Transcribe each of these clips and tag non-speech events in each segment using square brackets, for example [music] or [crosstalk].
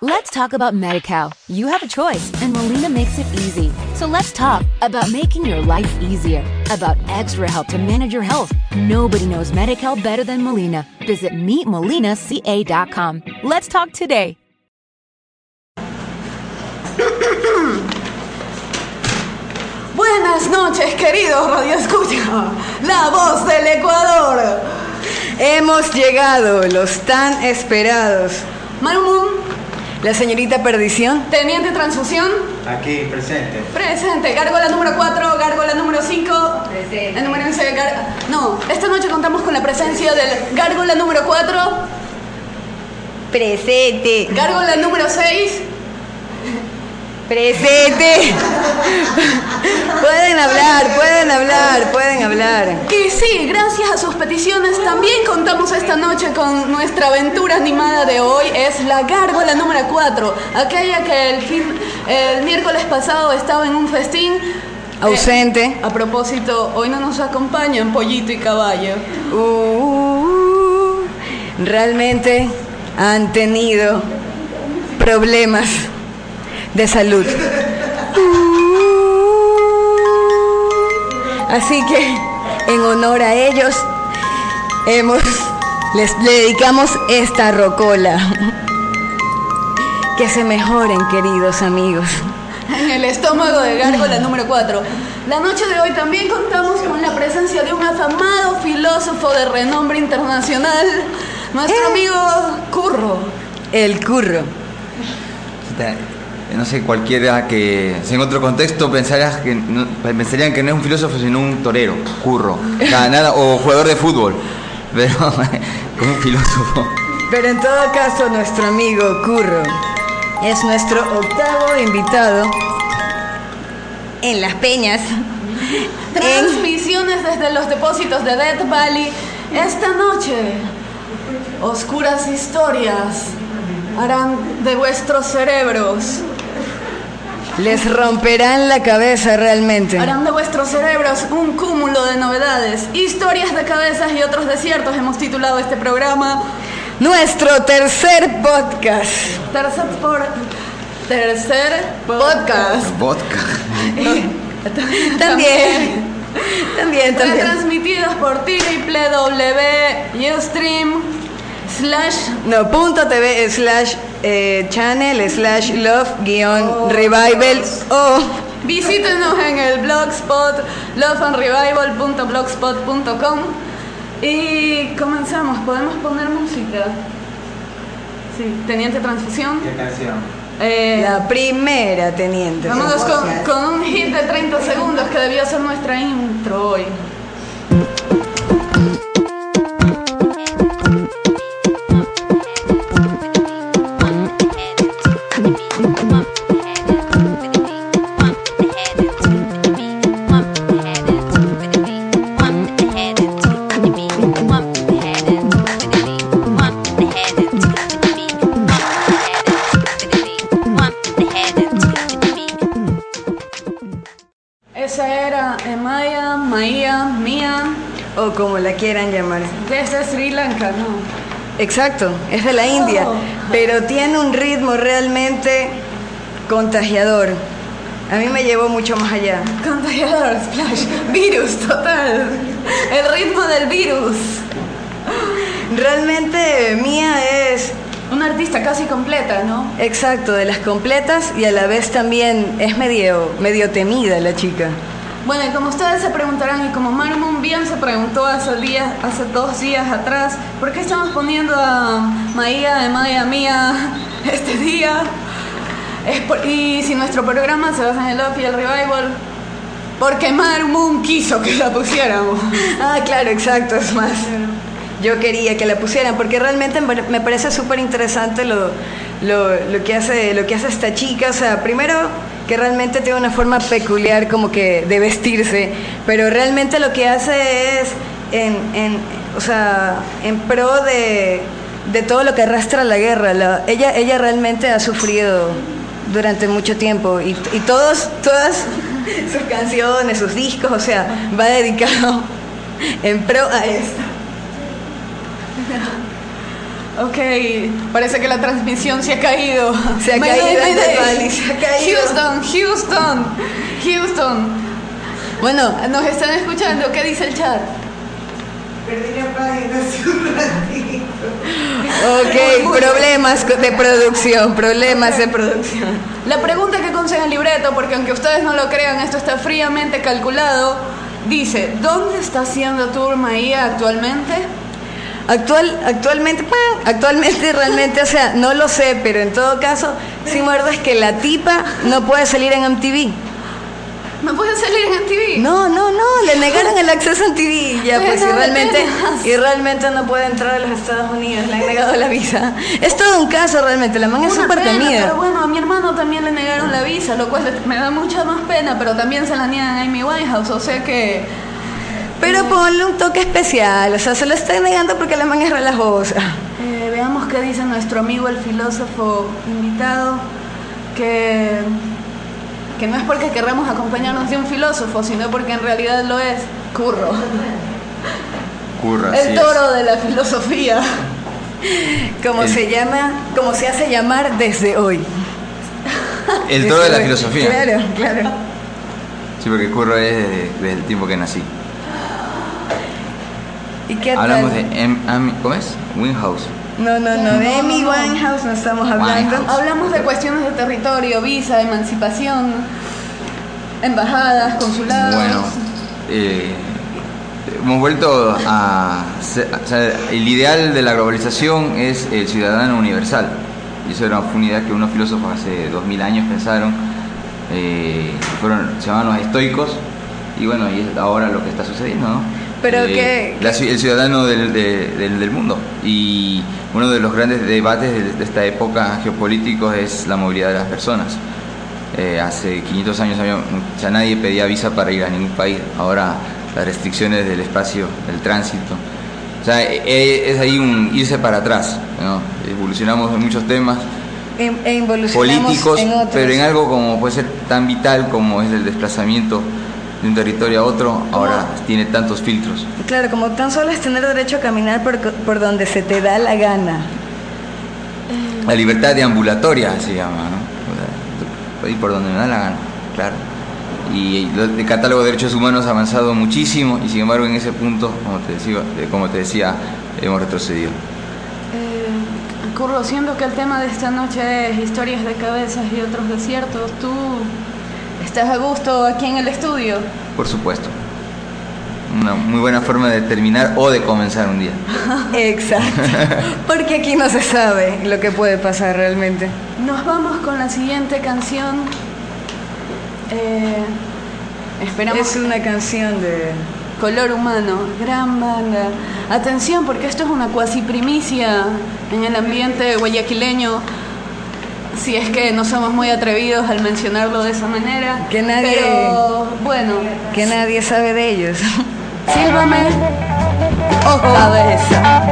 Let's talk about MediCal. You have a choice, and Molina makes it easy. So let's talk about making your life easier, about extra help to manage your health. Nobody knows MediCal better than Molina. Visit meetmolinaca.com. Let's talk today. Buenas noches, queridos Radio Escucha, la voz del Ecuador. Hemos llegado, los tan esperados. Marumun, La señorita Perdición. Teniente Transfusión, Aquí, presente. presente. Gárgola número 4, gárgola número 5. El número 11, gar- No, esta noche contamos con la presencia del gárgola número 4, Presente. gárgola número 6. Presente. pueden hablar, pueden hablar, pueden hablar. Y sí, gracias a sus peticiones también contamos esta noche con nuestra aventura animada de hoy. Es la gárgola número 4, aquella que el, fin, el miércoles pasado estaba en un festín. Ausente. Eh, a propósito, hoy no nos acompañan Pollito y Caballo. Uh, realmente han tenido problemas de salud. Así que, en honor a ellos, hemos, les le dedicamos esta rocola. Que se mejoren, queridos amigos. En el estómago de gárgola número 4. La noche de hoy también contamos con la presencia de un afamado filósofo de renombre internacional, nuestro Eh. amigo Curro. El curro. No sé, cualquiera que, si en otro contexto pensarías que no- pensarían que no es un filósofo, sino un torero, curro, [laughs] nada, nada, o jugador de fútbol, [laughs] pero [laughs] como un filósofo. Pero en todo caso, nuestro amigo Curro es nuestro octavo invitado en Las Peñas. En, Transmisiones desde los depósitos de Death Valley. Esta noche, oscuras historias harán de vuestros cerebros, les romperán la cabeza realmente. harán de vuestros cerebros un cúmulo de novedades, historias de cabezas y otros desiertos. Hemos titulado este programa Nuestro tercer podcast. Tercer por tercer podcast. Vodka. [laughs] También. También, también. Retransmitidos por www.ustream slash No, punto TV slash eh, channel slash love guion revival o Visítenos en el blogspot loveandrevival.blogspot.com y comenzamos. ¿Podemos poner música? Sí, Teniente Transfusión. ¿Qué canción? Eh, la primera teniente. vámonos con, con un hit de 30 segundos que debió ser nuestra intro hoy. Quieran llamar. desde Sri Lanka, ¿no? Exacto, es de la India, pero tiene un ritmo realmente contagiador. A mí me llevó mucho más allá. Contagiador, splash, virus total. El ritmo del virus. Realmente Mía es Una artista casi completa, ¿no? exacto de las completas y a la vez también es medio medio temida la chica. Bueno, y como ustedes se preguntarán, y como Marmon bien se preguntó hace, días, hace dos días atrás, ¿por qué estamos poniendo a Maía de Maya Mía [laughs] este día? Es por- y si nuestro programa se basa en el Love y el Revival, porque Marmon quiso que la pusiéramos. [laughs] Ah, claro, exacto, es más. Yo quería que la pusieran porque realmente me me parece súper interesante lo, lo, lo que hace, lo que hace esta chica. O sea, primero que realmente tiene una forma peculiar como que de vestirse, pero realmente lo que hace es en, o sea, en pro de, de todo lo que arrastra la guerra. La- ella, ella realmente ha sufrido durante mucho tiempo y, y todos, todas [laughs] sus canciones, sus discos, o sea, va dedicado [laughs] en pro a esto. [laughs] Ok, parece que la transmisión se ha caído. Se ha Mayday, caído, mayday. Se ha caído. Houston, Houston, Houston. Bueno, Nos están escuchando. ¿Qué dice el chat? ok, problemas de producción, problemas de producción. La pregunta que consta en el libreto, porque aunque ustedes no lo crean, esto está fríamente calculado, dice, ¿dónde está haciendo tour Maía actualmente? Actual, actualmente, actualmente [laughs] realmente, o sea, no lo sé, pero en todo caso, sí muerdo es que la tipa no puede salir en MTV. ¿No puede salir en MTV? No, no, no, le negaron el acceso a MTV. Ya, pues, y realmente, y realmente no puede entrar a los Estados Unidos, le han negado la visa. Es todo un caso realmente, la man es súper temida. Pero bueno, a mi hermano también le negaron la visa, lo cual me da mucha más pena, pero también se la niegan a Amy Winehouse, o sea que... Pero ponle un toque especial, o sea, se lo está negando porque la man es relajosa. eh, veamos qué dice nuestro amigo el filósofo invitado, que, que no es porque querramos acompañarnos de un filósofo, sino porque en realidad lo es Curro, Curra, así el es. toro de la filosofía. Como El- se llama, como se hace llamar desde hoy. El toro de la filosofía. Claro, claro. Sí, porque Curro es desde, desde el tiempo que nací. ¿Y qué Hablamos de M. Am- ¿Cómo es? Winhouse. No, no, no, de Amy Winehouse no estamos hablando. Winehouse. Hablamos de cuestiones de territorio, visa, emancipación, embajadas, consulados. Bueno, eh, hemos vuelto a, o sea, el ideal de la globalización es el ciudadano universal. Y eso era, una idea que unos filósofos hace dos mil años pensaron, eh, fueron, se llamaban los estoicos, y bueno, y es ahora lo que está sucediendo, ¿no? Pero Eh, que- la el ciudadano del, de- del- del mundo. Y uno de los grandes debates de, de esta época geopolíticos es la movilidad de las personas. Eh, hace 500 años había- ya nadie pedía visa para ir a ningún país. Ahora las restricciones del espacio, del tránsito. O sea, eh, es ahí un irse para atrás. ¿no? Evolucionamos en muchos temas E, e políticos, en pero en algo como puede ser tan vital como es el desplazamiento de un territorio a otro, ahora tiene tantos filtros. Claro, como tan solo es tener derecho a caminar por, por donde se te da la gana. La libertad de ambulatoria se llama, ¿no? O sea, ir por donde me da la gana, claro. Y el catálogo de derechos humanos ha avanzado muchísimo y sin embargo en ese punto, como te decía, como te decía hemos retrocedido. Eh, Curro, siendo que el tema de esta noche es historias de cabezas y otros desiertos, ¿tú estás a gusto aquí en el estudio? Por supuesto. Una muy buena forma de terminar o de comenzar un día. [laughs] Exacto. Porque aquí no se sabe lo que puede pasar realmente. Nos vamos con la siguiente canción. Eh, esperamos Es una canción de... Color Humano, gran banda. Atención, porque esto es una cuasi primicia en el ambiente guayaquileño. Si es que no somos muy atrevidos al mencionarlo de esa manera. Que nadie- Pero bueno, que nadie sabe de ellos. [laughs] sílvame. Oh, cabeza.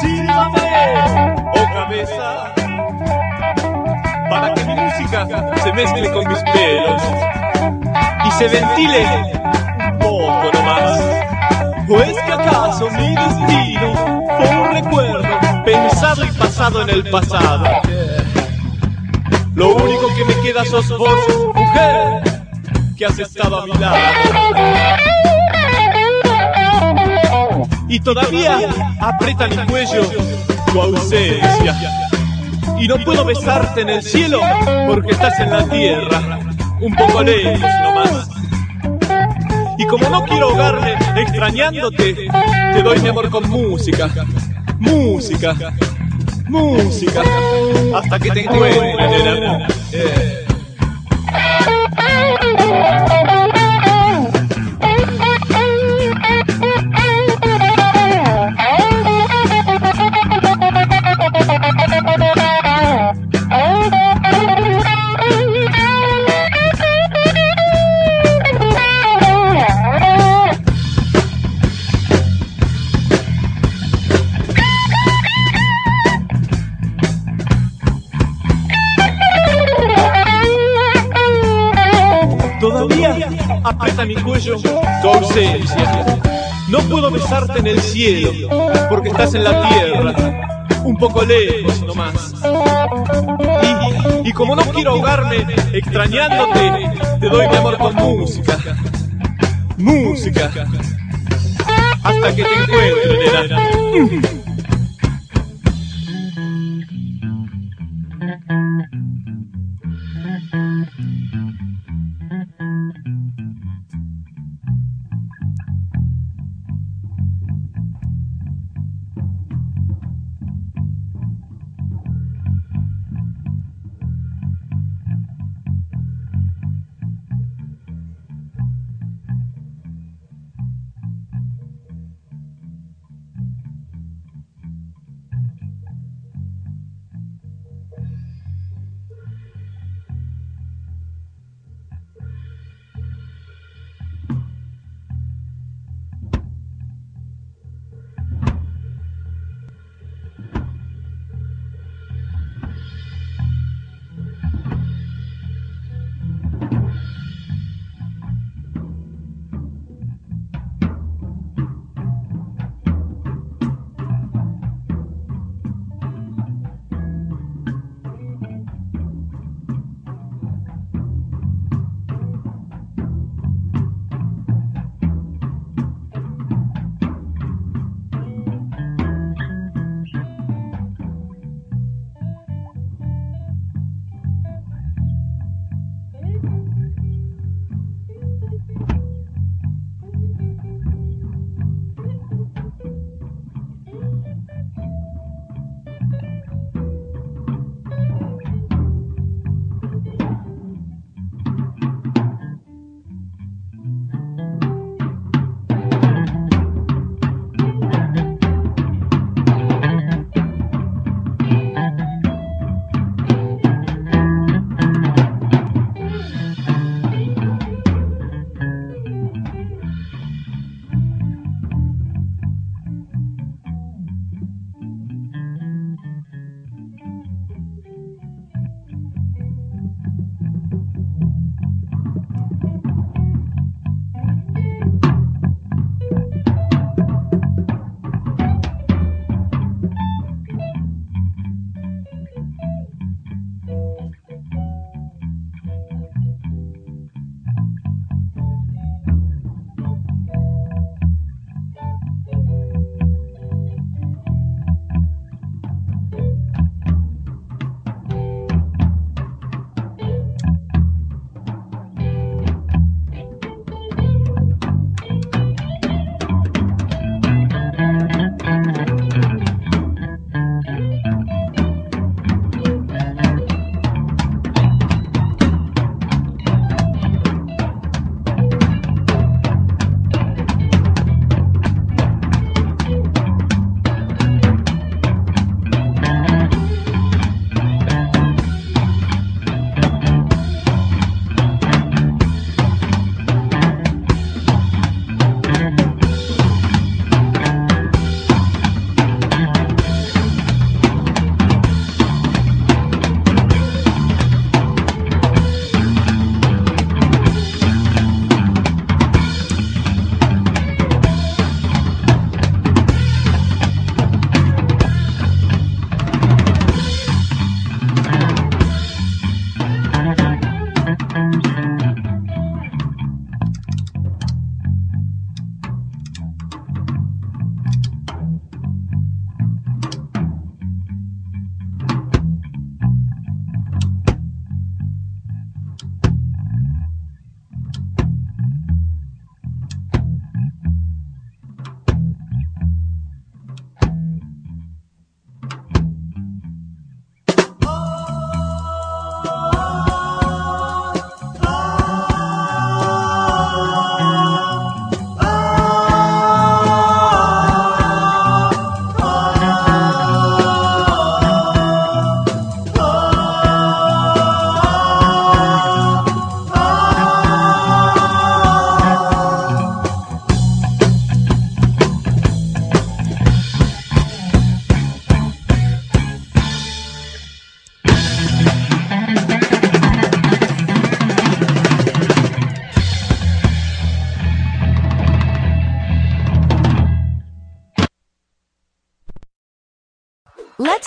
Sílvame, oh cabeza, para que mi música se mezcle con mis pelos y se ventile un poco nomás. ¿O es que acaso mi destino fue un recuerdo pensado y pasado en el pasado? Lo único que me queda sos vos, mujer, que has estado a mi lado. y todavía aprieta mi cuello tu ausencia. Y no puedo besarte en el cielo porque estás en la tierra, un poco lejos nomás. Y como no quiero ahogarme extrañándote, te doy mi amor con música, música, música, hasta que te encuentre aprieta mi cuello tu. No puedo besarte en el cielo porque estás en la tierra, un poco lejos nomás. Y, y como no quiero ahogarme extrañándote, te doy mi amor con música. Música. Hasta que te encuentre, nena.